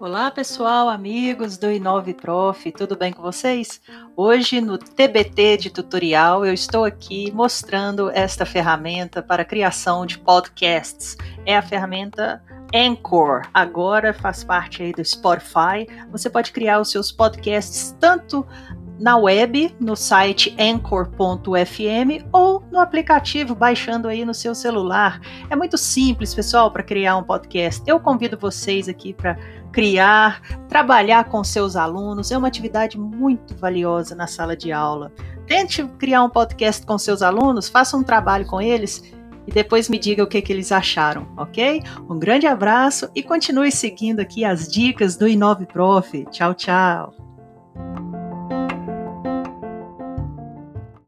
Olá pessoal, amigos do Inove Prof, tudo bem com vocês? Hoje no TBT de tutorial eu estou aqui mostrando esta ferramenta para criação de podcasts. É a ferramenta Anchor, agora faz parte aí do Spotify. Você pode criar os seus podcasts tanto na web, no site anchor.fm ou no aplicativo, baixando aí no seu celular. É muito simples, pessoal, para criar um podcast. Eu convido vocês aqui para criar, trabalhar com seus alunos. É uma atividade muito valiosa na sala de aula. Tente criar um podcast com seus alunos, faça um trabalho com eles e depois me diga o que, que eles acharam, ok? Um grande abraço e continue seguindo aqui as dicas do Inove Prof. Tchau, tchau!